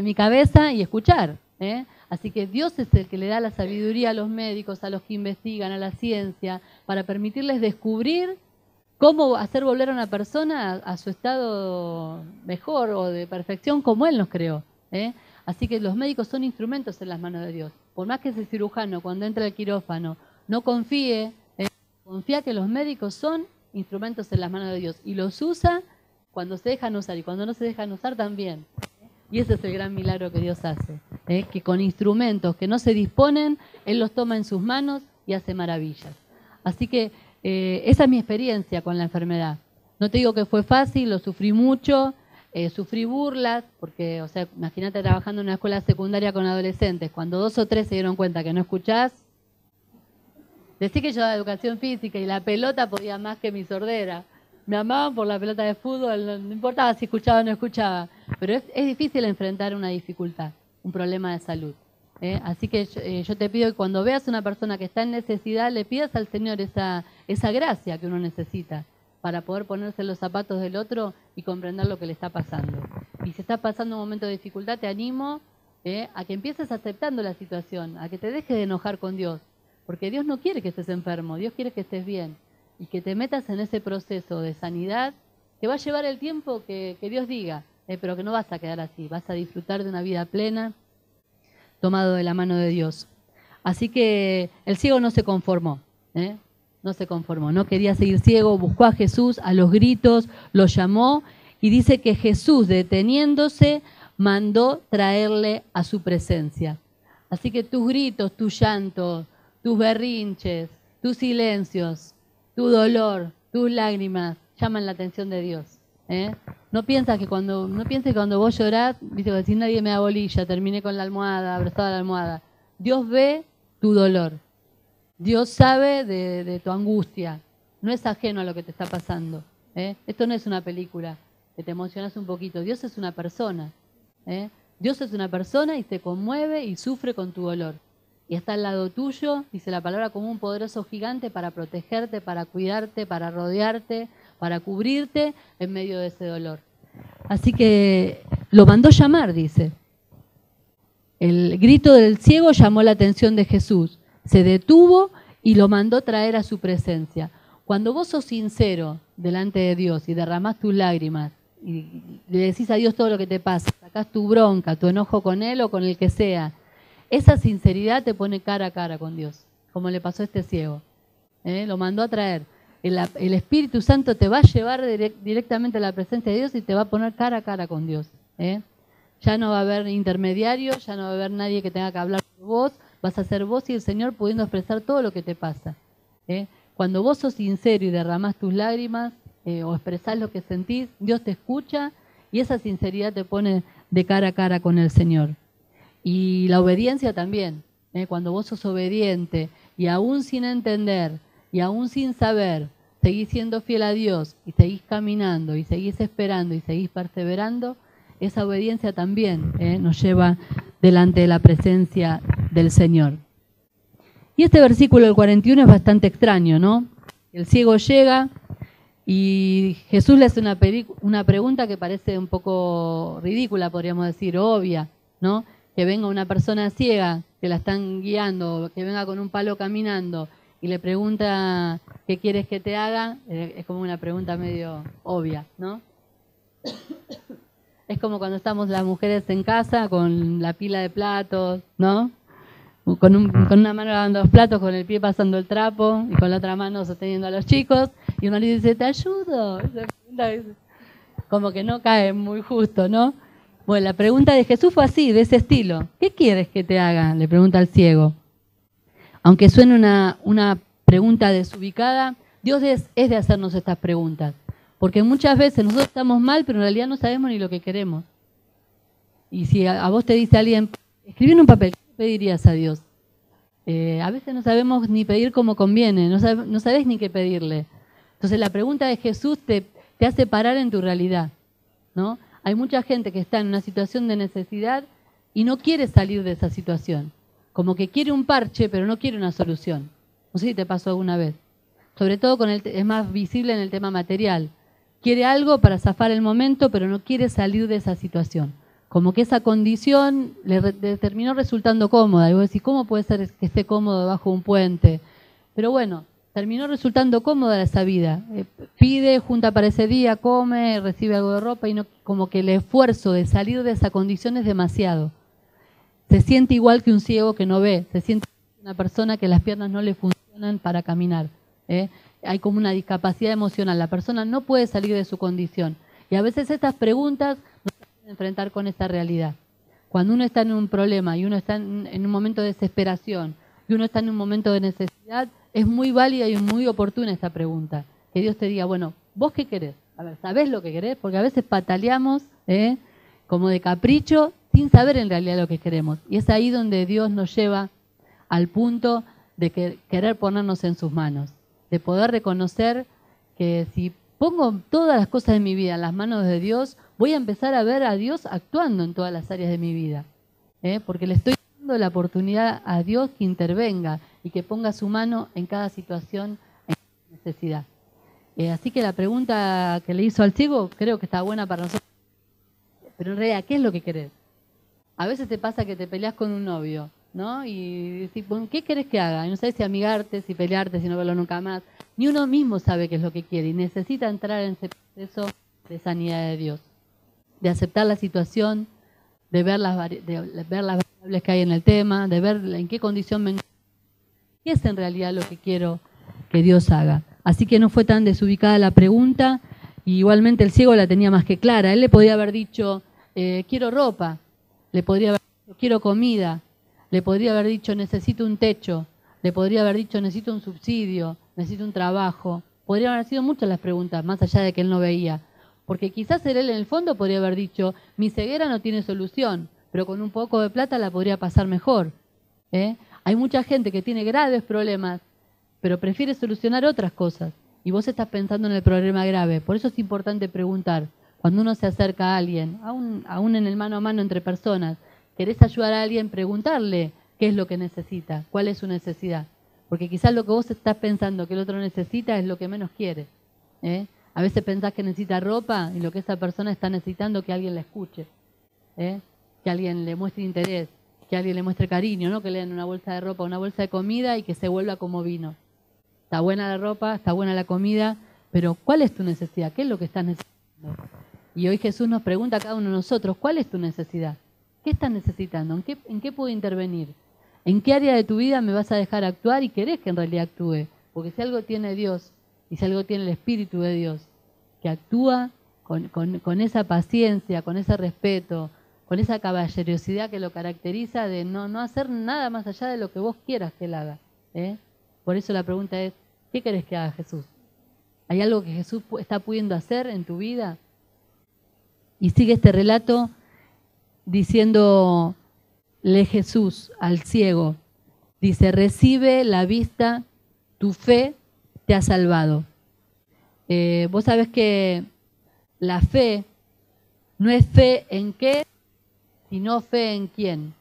mi cabeza y escuchar. ¿eh? Así que Dios es el que le da la sabiduría a los médicos, a los que investigan, a la ciencia, para permitirles descubrir cómo hacer volver a una persona a, su estado mejor o de perfección como Él nos creó. ¿eh? Así que los médicos son instrumentos en las manos de Dios. Por más que ese cirujano cuando entra al quirófano no confíe, ¿eh? confía que los médicos son instrumentos en las manos de Dios y los usa cuando se dejan usar y cuando no se dejan usar también. Y ese es el gran milagro que Dios hace, ¿eh? que con instrumentos que no se disponen, Él los toma en sus manos y hace maravillas. Así que eh, esa es mi experiencia con la enfermedad. No te digo que fue fácil, lo sufrí mucho, eh, sufrí burlas, porque, o sea, imagínate trabajando en una escuela secundaria con adolescentes, cuando dos o tres se dieron cuenta que no escuchás, Decí que yo daba educación física y la pelota podía más que mi sordera. Me amaban por la pelota de fútbol, no, importaba si escuchaba o no escuchaba. Pero es, difícil enfrentar una dificultad, un problema de salud. ¿eh? Así que eh, yo, te pido que cuando veas a una persona que está en necesidad, le pidas al Señor esa, gracia que uno necesita para poder ponerse los zapatos del otro y comprender lo que le está pasando. Y si estás pasando un momento de dificultad, te animo ¿eh? a que empieces aceptando la situación, a que te dejes de enojar con Dios, porque Dios no quiere que estés enfermo, Dios quiere que estés bien y que te metas en ese proceso de sanidad que va a llevar el tiempo que, Dios diga, eh, pero que no vas a quedar así, vas a disfrutar de una vida plena tomado de la mano de Dios. Así que el ciego no se conformó, ¿eh? no se conformó, no quería seguir ciego, buscó a Jesús a los gritos, lo llamó y dice que Jesús deteniéndose mandó traerle a su presencia. Así que tus gritos, tu llanto, tus berrinches, tus silencios, tu dolor, tus lágrimas llaman la atención de Dios. ¿eh? No piensas que cuando, no pienses que cuando vos llorás, dice, si nadie me da bolilla, terminé con la almohada, abrazada a la almohada. Dios ve tu dolor. Dios sabe de, tu angustia. No es ajeno a lo que te está pasando. ¿eh? Esto no es una película que te emocionas un poquito. Dios es una persona. ¿eh? Dios es una persona y te conmueve y sufre con tu dolor y está al lado tuyo, dice la palabra, como un poderoso gigante para protegerte, para cuidarte, para rodearte, para cubrirte en medio de ese dolor. Así que lo mandó llamar, dice. El grito del ciego llamó la atención de Jesús, se detuvo y lo mandó traer a su presencia. Cuando vos sos sincero delante de Dios y derramás tus lágrimas y le decís a Dios todo lo que te pasa, sacás tu bronca, tu enojo con Él o con el que sea, esa sinceridad te pone cara a cara con Dios, como le pasó a este ciego. ¿eh? Lo mandó a traer. El, Espíritu Santo te va a llevar directamente a la presencia de Dios y te va a poner cara a cara con Dios. ¿eh? Ya no va a haber intermediario, ya no va a haber nadie que tenga que hablar por vos, vas a ser vos y el Señor pudiendo expresar todo lo que te pasa. ¿eh? Cuando vos sos sincero y derramás tus lágrimas o expresás lo que sentís, Dios te escucha y esa sinceridad te pone de cara a cara con el Señor. Y la obediencia también. ¿eh? Cuando vos sos obediente y aún sin entender y aún sin saber, seguís siendo fiel a Dios y seguís caminando y seguís esperando y seguís perseverando, esa obediencia también ¿eh? nos lleva delante de la presencia del Señor. Y este versículo del 41 es bastante extraño, ¿no? El ciego llega y Jesús le hace una, una pregunta que parece un poco ridícula, podríamos decir, obvia, ¿no? Que venga una persona ciega que la están guiando, que venga con un palo caminando y le pregunta qué quieres que te haga, eh, es como una pregunta medio obvia, ¿no? Es como cuando estamos las mujeres en casa con la pila de platos, ¿no? Con, una mano lavando los platos, con el pie pasando el trapo y con la otra mano sosteniendo a los chicos y uno le dice, te ayudo. como que no cae muy justo, ¿no? Bueno, la pregunta de Jesús fue así, de ese estilo. ¿Qué quieres que te haga? Le pregunta al ciego. Aunque suene una, una pregunta desubicada, Dios es, de hacernos estas preguntas. Porque muchas veces nosotros estamos mal, pero en realidad no sabemos ni lo que queremos. Y si a, vos te dice alguien, escribí en un papel, ¿qué pedirías a Dios? Eh, a veces no sabemos ni pedir como conviene, no, no sabes ni qué pedirle. Entonces la pregunta de Jesús te hace parar en tu realidad. ¿no? Hay mucha gente que está en una situación de necesidad y no quiere salir de esa situación. Como que quiere un parche, pero no quiere una solución. No sé si te pasó alguna vez. Sobre todo con el, es más visible en el tema material. Quiere algo para zafar el momento, pero no quiere salir de esa situación. Como que esa condición le, terminó resultando cómoda. Y vos decís, ¿cómo puede ser que esté cómodo bajo un puente? Pero bueno, terminó resultando cómoda esa vida. Eh, pide, junta para ese día, come, recibe algo de ropa y no, como que el esfuerzo de salir de esa condición es demasiado. Se siente igual que un ciego que no ve, se siente una persona que las piernas no le funcionan para caminar. ¿eh? Hay como una discapacidad emocional, la persona no puede salir de su condición. Y a veces estas preguntas nos hacen enfrentar con esa realidad. Cuando uno está en un problema y uno está en un momento de desesperación y uno está en un momento de necesidad, es muy válida y muy oportuna esta pregunta. Que Dios te diga, bueno, ¿vos qué querés? A ver, ¿sabés lo que querés? Porque a veces pataleamos ¿eh? como de capricho sin saber en realidad lo que queremos. Y es ahí donde Dios nos lleva al punto de que, querer ponernos en sus manos, de poder reconocer que si pongo todas las cosas de mi vida en las manos de Dios, voy a empezar a ver a Dios actuando en todas las áreas de mi vida. ¿eh? Porque le estoy dando la oportunidad a Dios que intervenga y que ponga su mano en cada situación en necesidad. Eh, así que la pregunta que le hizo al ciego creo que está buena para nosotros. Pero en realidad, ¿qué es lo que querés? A veces te pasa que te peleas con un novio, ¿no? Y decís, ¿qué querés que haga? No sabes si amigarte, si pelearte, si no verlo nunca más. Ni uno mismo sabe qué es lo que quiere y necesita entrar en ese proceso de sanidad de Dios, de aceptar la situación, de ver las, de ver las variables que hay en el tema, de ver en qué condición me ¿Qué es en realidad lo que quiero que Dios haga? Así que no fue tan desubicada la pregunta. Y igualmente el ciego la tenía más que clara. Él le podía haber dicho, eh, quiero ropa, le podría haber dicho, quiero comida, le podría haber dicho, necesito un techo, le podría haber dicho, necesito un subsidio, necesito un trabajo. Podrían haber sido muchas las preguntas, más allá de que él no veía. Porque quizás él en el fondo podría haber dicho, mi ceguera no tiene solución, pero con un poco de plata la podría pasar mejor. ¿eh? Hay mucha gente que tiene graves problemas, pero prefiere solucionar otras cosas. Y vos estás pensando en el problema grave. Por eso es importante preguntar. Cuando uno se acerca a alguien, aún, aún en el mano a mano entre personas, querés ayudar a alguien, preguntarle qué es lo que necesita, cuál es su necesidad. Porque quizás lo que vos estás pensando que el otro necesita es lo que menos quiere. ¿eh? A veces pensás que necesita ropa y lo que esa persona está necesitando que alguien la escuche, ¿eh? que alguien le muestre interés que alguien le muestre cariño, ¿no? Que le den una bolsa de ropa, una bolsa de comida y que se vuelva como vino. Está buena la ropa, está buena la comida, pero ¿cuál es tu necesidad? ¿Qué es lo que estás necesitando? Y hoy Jesús nos pregunta a cada uno de nosotros, ¿cuál es tu necesidad? ¿Qué estás necesitando? ¿En qué, en qué puedo intervenir? ¿En qué área de tu vida me vas a dejar actuar y querés que en realidad actúe? Porque si algo tiene Dios y si algo tiene el Espíritu de Dios, que actúa con, con esa paciencia, con ese respeto, con esa caballerosidad que lo caracteriza de no, no hacer nada más allá de lo que vos quieras que él haga. ¿eh? Por eso la pregunta es, ¿qué querés que haga Jesús? ¿Hay algo que Jesús está pudiendo hacer en tu vida? Y sigue este relato diciéndole Jesús al ciego, dice, recibe la vista, tu fe te ha salvado. Eh, vos sabés que la fe no es fe en qué, y no fe en quién.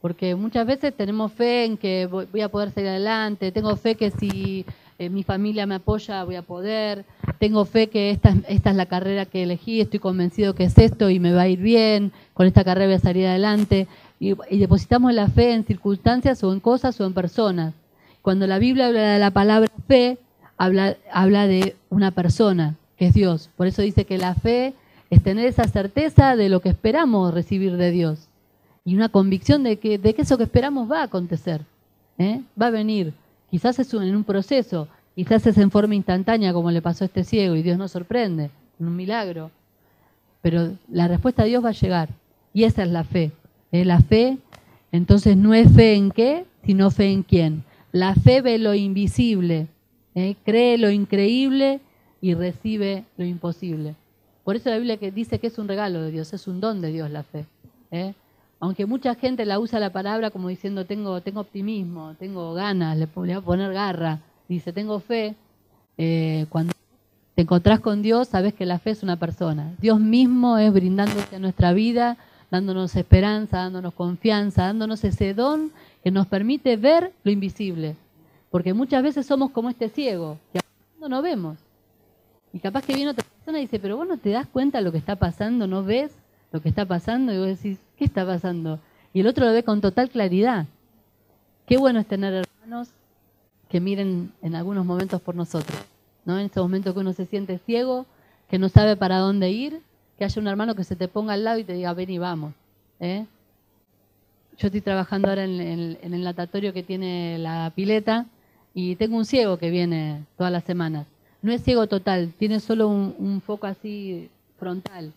Porque muchas veces tenemos fe en que voy a poder salir adelante, tengo fe que si eh, mi familia me apoya voy a poder, tengo fe que esta, esta es la carrera que elegí, estoy convencido que es esto y me va a ir bien, con esta carrera voy a salir adelante. Y, y depositamos la fe en circunstancias o en cosas o en personas. Cuando la Biblia habla de la palabra fe, habla, habla de una persona, que es Dios. Por eso dice que la fe es tener esa certeza de lo que esperamos recibir de Dios y una convicción de que, de que eso que esperamos va a acontecer, ¿eh? va a venir. Quizás es en un proceso, Quizás es en forma instantánea como le pasó a este ciego y Dios nos sorprende, un milagro. Pero la respuesta de Dios va a llegar y esa es la fe. ¿eh? La fe, entonces no es fe en qué, sino fe en quién. La fe ve lo invisible, ¿eh? cree lo increíble y recibe lo imposible. Por eso la Biblia que dice que es un regalo de Dios, es un don de Dios la fe. ¿eh? Aunque mucha gente la usa la palabra como diciendo tengo, tengo optimismo, tengo ganas, le, voy a poner garra, dice tengo fe, eh, cuando te encontrás con Dios sabes que la fe es una persona. Dios mismo es brindándose a nuestra vida, dándonos esperanza, dándonos confianza, dándonos ese don que nos permite ver lo invisible. Porque muchas veces somos como este ciego, que no vemos. Y capaz que viene otra persona y dice, pero vos no te das cuenta de lo que está pasando, no ves lo que está pasando, y vos decís, ¿qué está pasando? Y el otro lo ve con total claridad. Qué bueno es tener hermanos que miren en algunos momentos por nosotros, ¿no? En ese momento que uno se siente ciego, que no sabe para dónde ir, que haya un hermano que se te ponga al lado y te diga, ven y vamos. ¿eh? Yo estoy trabajando ahora en, en el natatorio que tiene la pileta y tengo un ciego que viene todas las semanas. No es ciego total, tiene solo un, foco así frontal.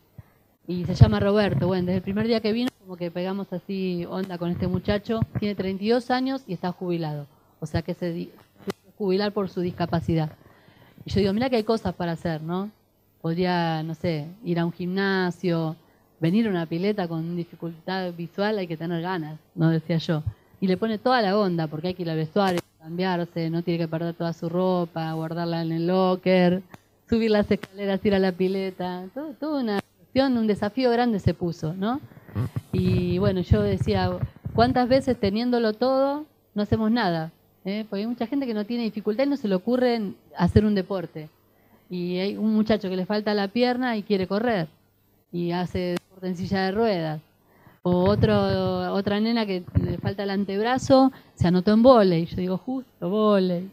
Y se llama Roberto. Bueno, desde el primer día que vino, como que pegamos así onda con este muchacho. Tiene 32 años y está jubilado. O sea que se jubilar por su discapacidad. Y yo digo, mira que hay cosas para hacer, ¿no? Podría, no sé, ir a un gimnasio, venir a una pileta con dificultad visual, hay que tener ganas, ¿no? Decía yo. Y le pone toda la onda, porque hay que ir al vestuario, cambiarse, no tiene que perder toda su ropa, guardarla en el locker, subir las escaleras, ir a la pileta, todo, una cuestión, un desafío grande se puso, ¿no? Y bueno, yo decía, ¿cuántas veces teniéndolo todo no hacemos nada? ¿Eh? Porque hay mucha gente que no tiene dificultad y no se le ocurre hacer un deporte. Y hay un muchacho que le falta la pierna y quiere correr y hace deporte en silla de ruedas o otro, otra nena que le falta el antebrazo, se anotó en volei. Yo digo, justo, volei.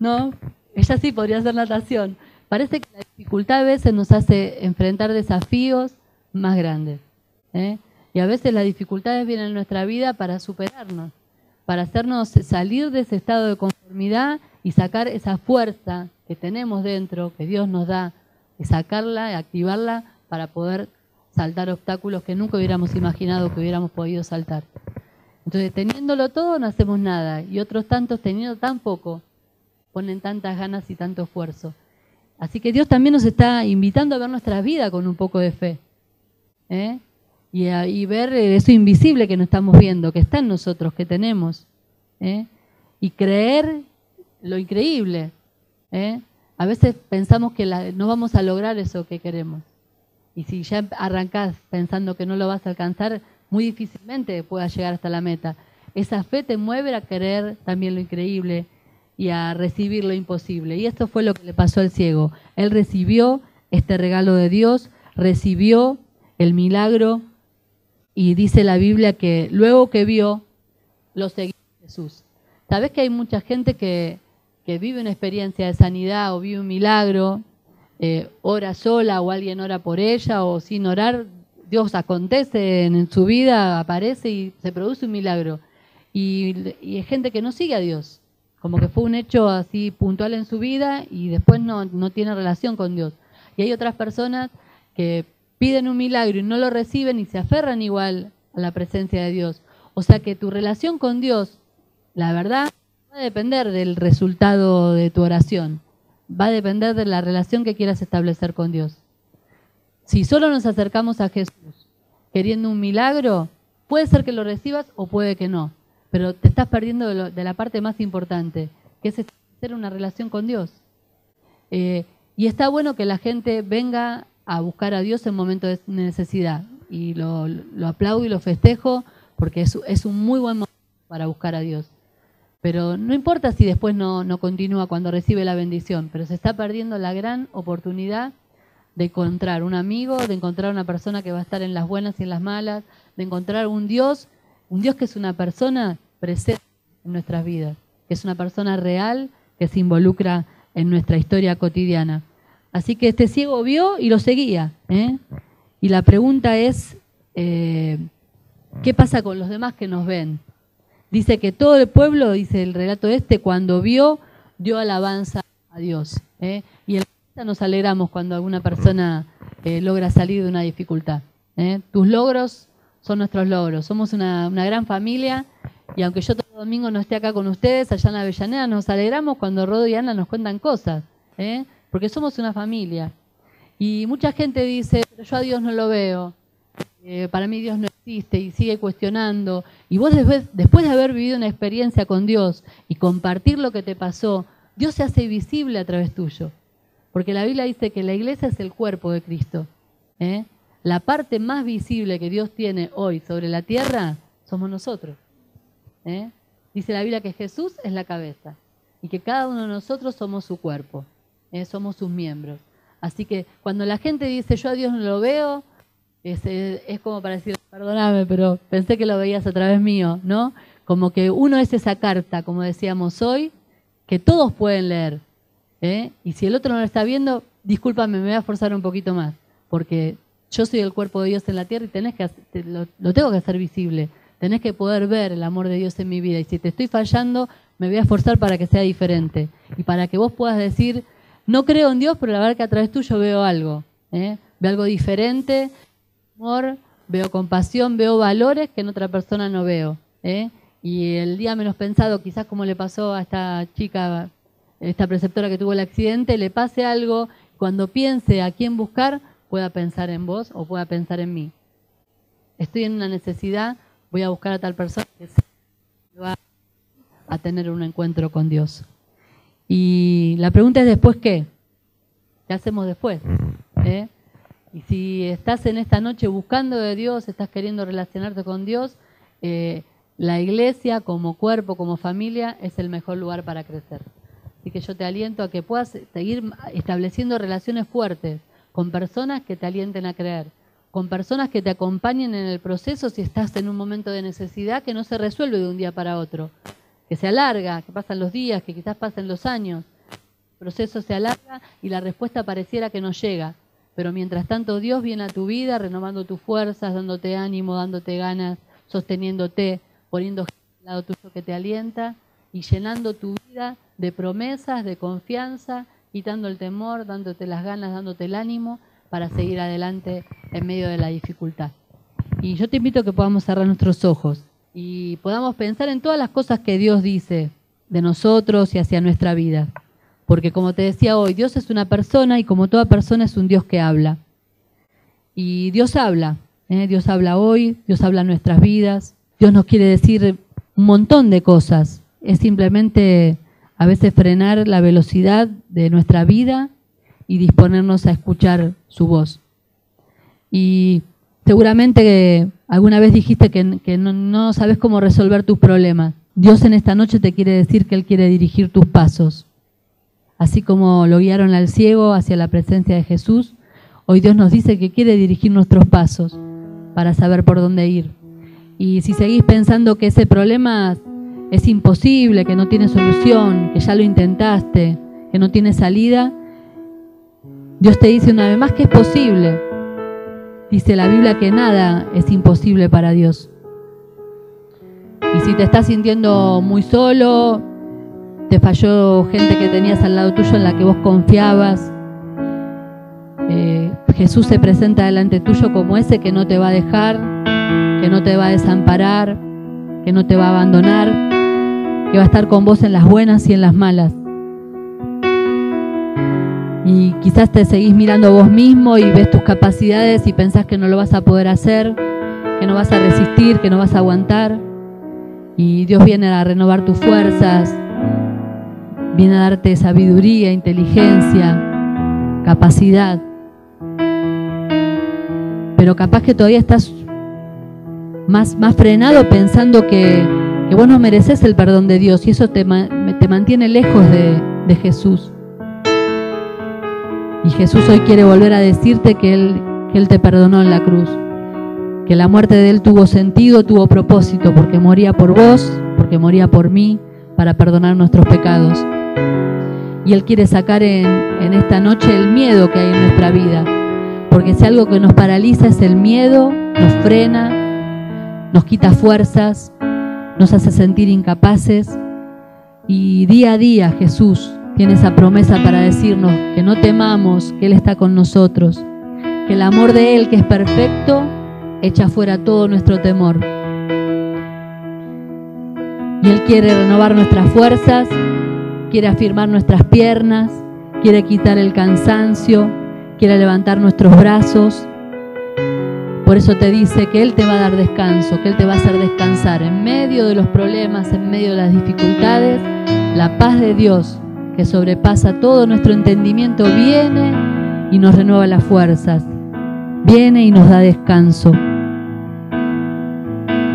¿No? Ella sí podría hacer natación. Parece que la dificultad a veces nos hace enfrentar desafíos más grandes. ¿eh? Y a veces las dificultades vienen en nuestra vida para superarnos, para hacernos salir de ese estado de conformidad y sacar esa fuerza que tenemos dentro, que Dios nos da, y sacarla, y activarla para poder saltar obstáculos que nunca hubiéramos imaginado que hubiéramos podido saltar. Entonces, teniéndolo todo, no hacemos nada. Y otros tantos, teniendo tan poco, ponen tantas ganas y tanto esfuerzo. Así que Dios también nos está invitando a ver nuestra vida con un poco de fe. ¿eh? Y, ver eso invisible que no estamos viendo, que está en nosotros, que tenemos. ¿eh? Y creer lo increíble. ¿eh? A veces pensamos que no vamos a lograr eso que queremos. Y si ya arrancás pensando que no lo vas a alcanzar, muy difícilmente puedas llegar hasta la meta. Esa fe te mueve a querer también lo increíble y a recibir lo imposible. Y esto fue lo que le pasó al ciego. Él recibió este regalo de Dios, recibió el milagro y dice la Biblia que luego que vio, lo seguía Jesús. Sabes que hay mucha gente que, que vive una experiencia de sanidad o vive un milagro eh, ora sola o alguien ora por ella o sin orar, Dios acontece en, su vida, aparece y se produce un milagro. Y, y, es gente que no sigue a Dios, como que fue un hecho así puntual en su vida y después no, no tiene relación con Dios. Y hay otras personas que piden un milagro y no lo reciben y se aferran igual a la presencia de Dios. O sea que tu relación con Dios, la verdad, va a depender del resultado de tu oración va a depender de la relación que quieras establecer con Dios. Si solo nos acercamos a Jesús queriendo un milagro, puede ser que lo recibas o puede que no, pero te estás perdiendo de, la parte más importante, que es establecer una relación con Dios. Eh, y está bueno que la gente venga a buscar a Dios en momentos de necesidad. Y lo, aplaudo y lo festejo porque es, es un muy buen momento para buscar a Dios. Pero no importa si después no, no continúa cuando recibe la bendición, pero se está perdiendo la gran oportunidad de encontrar un amigo, de encontrar una persona que va a estar en las buenas y en las malas, de encontrar un Dios, un Dios que es una persona presente en nuestras vidas, que es una persona real que se involucra en nuestra historia cotidiana. Así que este ciego vio y lo seguía. ¿eh? Y la pregunta es, eh, ¿qué pasa con los demás que nos ven? Dice que todo el pueblo, dice el relato este, cuando vio, dio alabanza a Dios. ¿eh? Y en la nos alegramos cuando alguna persona eh, logra salir de una dificultad. ¿eh? Tus logros son nuestros logros. Somos una, gran familia y aunque yo todo domingo no esté acá con ustedes, allá en Avellaneda, nos alegramos cuando Rodo y Ana nos cuentan cosas, porque somos una familia. Y mucha gente dice, pero yo a Dios no lo veo, para mí Dios no existe y sigue cuestionando. Y vos después, después de haber vivido una experiencia con Dios y compartir lo que te pasó, Dios se hace visible a través tuyo. Porque la Biblia dice que la iglesia es el cuerpo de Cristo. ¿eh? La parte más visible que Dios tiene hoy sobre la tierra somos nosotros. ¿eh? Dice la Biblia que Jesús es la cabeza y que cada uno de nosotros somos su cuerpo, ¿eh? somos sus miembros. Así que cuando la gente dice yo a Dios no lo veo, es, es como para decir, perdóname, pero pensé que lo veías a través mío, ¿no? Como que uno es esa carta, como decíamos hoy, que todos pueden leer, ¿eh? Y si el otro no lo está viendo, discúlpame, me voy a forzar un poquito más, porque yo soy el cuerpo de Dios en la tierra y tenés que, lo, lo tengo que hacer visible. Tenés que poder ver el amor de Dios en mi vida. Y si te estoy fallando, me voy a esforzar para que sea diferente. Y para que vos puedas decir, no creo en Dios, pero la verdad que a través tuyo veo algo. ¿eh? Veo algo diferente, amor, veo compasión, veo valores que en otra persona no veo. ¿eh? Y el día menos pensado, quizás como le pasó a esta chica esta preceptora que tuvo el accidente, le pase algo, cuando piense a quién buscar, pueda pensar en vos o pueda pensar en mí. Estoy en una necesidad, voy a buscar a tal persona que va a tener un encuentro con Dios. Y la pregunta es después qué? ¿Qué hacemos después? ¿Eh? Y si estás en esta noche buscando de Dios, estás queriendo relacionarte con Dios, eh, la iglesia como cuerpo, como familia, es el mejor lugar para crecer. Así que yo te aliento a que puedas seguir estableciendo relaciones fuertes con personas que te alienten a creer, con personas que te acompañen en el proceso si estás en un momento de necesidad que no se resuelve de un día para otro, que se alarga, que pasan los días, que quizás pasen los años. El proceso se alarga y la respuesta pareciera que no llega. Pero mientras tanto Dios viene a tu vida renovando tus fuerzas, dándote ánimo, dándote ganas, sosteniéndote, poniendo al lado tuyo que te alienta y llenando tu vida de promesas, de confianza, quitando el temor, dándote las ganas, dándote el ánimo para seguir adelante en medio de la dificultad. Y yo te invito a que podamos cerrar nuestros ojos y podamos pensar en todas las cosas que Dios dice de nosotros y hacia nuestra vida. Porque como te decía hoy, Dios es una persona y como toda persona es un Dios que habla. Y Dios habla, ¿eh? Dios habla hoy, Dios habla en nuestras vidas, Dios nos quiere decir un montón de cosas. Es simplemente a veces frenar la velocidad de nuestra vida y disponernos a escuchar su voz. Y seguramente alguna vez dijiste que, no, no, sabes cómo resolver tus problemas. Dios en esta noche te quiere decir que Él quiere dirigir tus pasos. Así como lo guiaron al ciego hacia la presencia de Jesús, hoy Dios nos dice que quiere dirigir nuestros pasos para saber por dónde ir. Y si seguís pensando que ese problema es imposible, que no tiene solución, que ya lo intentaste, que no tiene salida, Dios te dice una vez más que es posible. Dice la Biblia que nada es imposible para Dios. Y si te estás sintiendo muy solo, falló gente que tenías al lado tuyo en la que vos confiabas, eh, Jesús se presenta delante tuyo como ese que no te va a dejar, que no te va a desamparar, que no te va a abandonar, que va a estar con vos en las buenas y en las malas. Y quizás te seguís mirando vos mismo y ves tus capacidades y pensás que no lo vas a poder hacer, que no vas a resistir, que no vas a aguantar. Y Dios viene a renovar tus fuerzas, viene a darte sabiduría, inteligencia, capacidad. Pero capaz que todavía estás más, más frenado pensando que que vos no mereces el perdón de Dios y eso te, te mantiene lejos de, de Jesús. Y Jesús hoy quiere volver a decirte que él, que él te perdonó en la cruz, que la muerte de Él tuvo sentido, tuvo propósito, porque moría por vos, porque moría por mí, para perdonar nuestros pecados. Y Él quiere sacar en, esta noche el miedo que hay en nuestra vida, porque si algo que nos paraliza es el miedo, nos frena, nos quita fuerzas, nos hace sentir incapaces y día a día Jesús tiene esa promesa para decirnos que no temamos, que Él está con nosotros, que el amor de Él, que es perfecto, echa fuera todo nuestro temor. Y Él quiere renovar nuestras fuerzas, quiere afirmar nuestras piernas, quiere quitar el cansancio, quiere levantar nuestros brazos. Por eso te dice que Él te va a dar descanso, que Él te va a hacer descansar en medio de los problemas, en medio de las dificultades. La paz de Dios, que sobrepasa todo nuestro entendimiento, viene y nos renueva las fuerzas, viene y nos da descanso.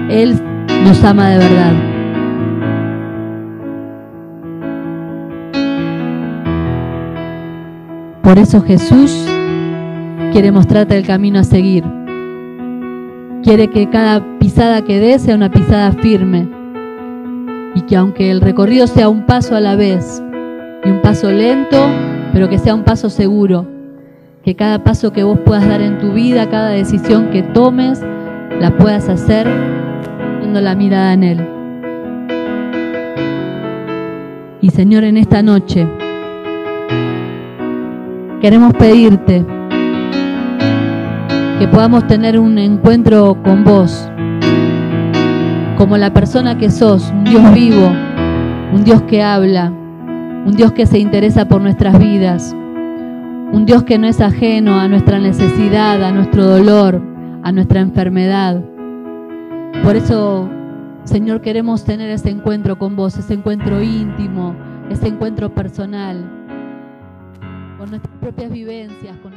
Él nos ama de verdad. Por eso Jesús quiere mostrarte el camino a seguir. Quiere que cada pisada que des sea una pisada firme y que aunque el recorrido sea un paso a la vez y un paso lento, pero que sea un paso seguro, que cada paso que vos puedas dar en tu vida, cada decisión que tomes, la puedas hacer poniendo la mirada en Él. Y Señor, en esta noche, queremos pedirte que podamos tener un encuentro con vos, como la persona que sos, un Dios vivo, un Dios que habla, un Dios que se interesa por nuestras vidas, un Dios que no es ajeno a nuestra necesidad, a nuestro dolor, a nuestra enfermedad. Por eso, Señor, queremos tener ese encuentro con vos, ese encuentro íntimo, ese encuentro personal con nuestras propias vivencias, con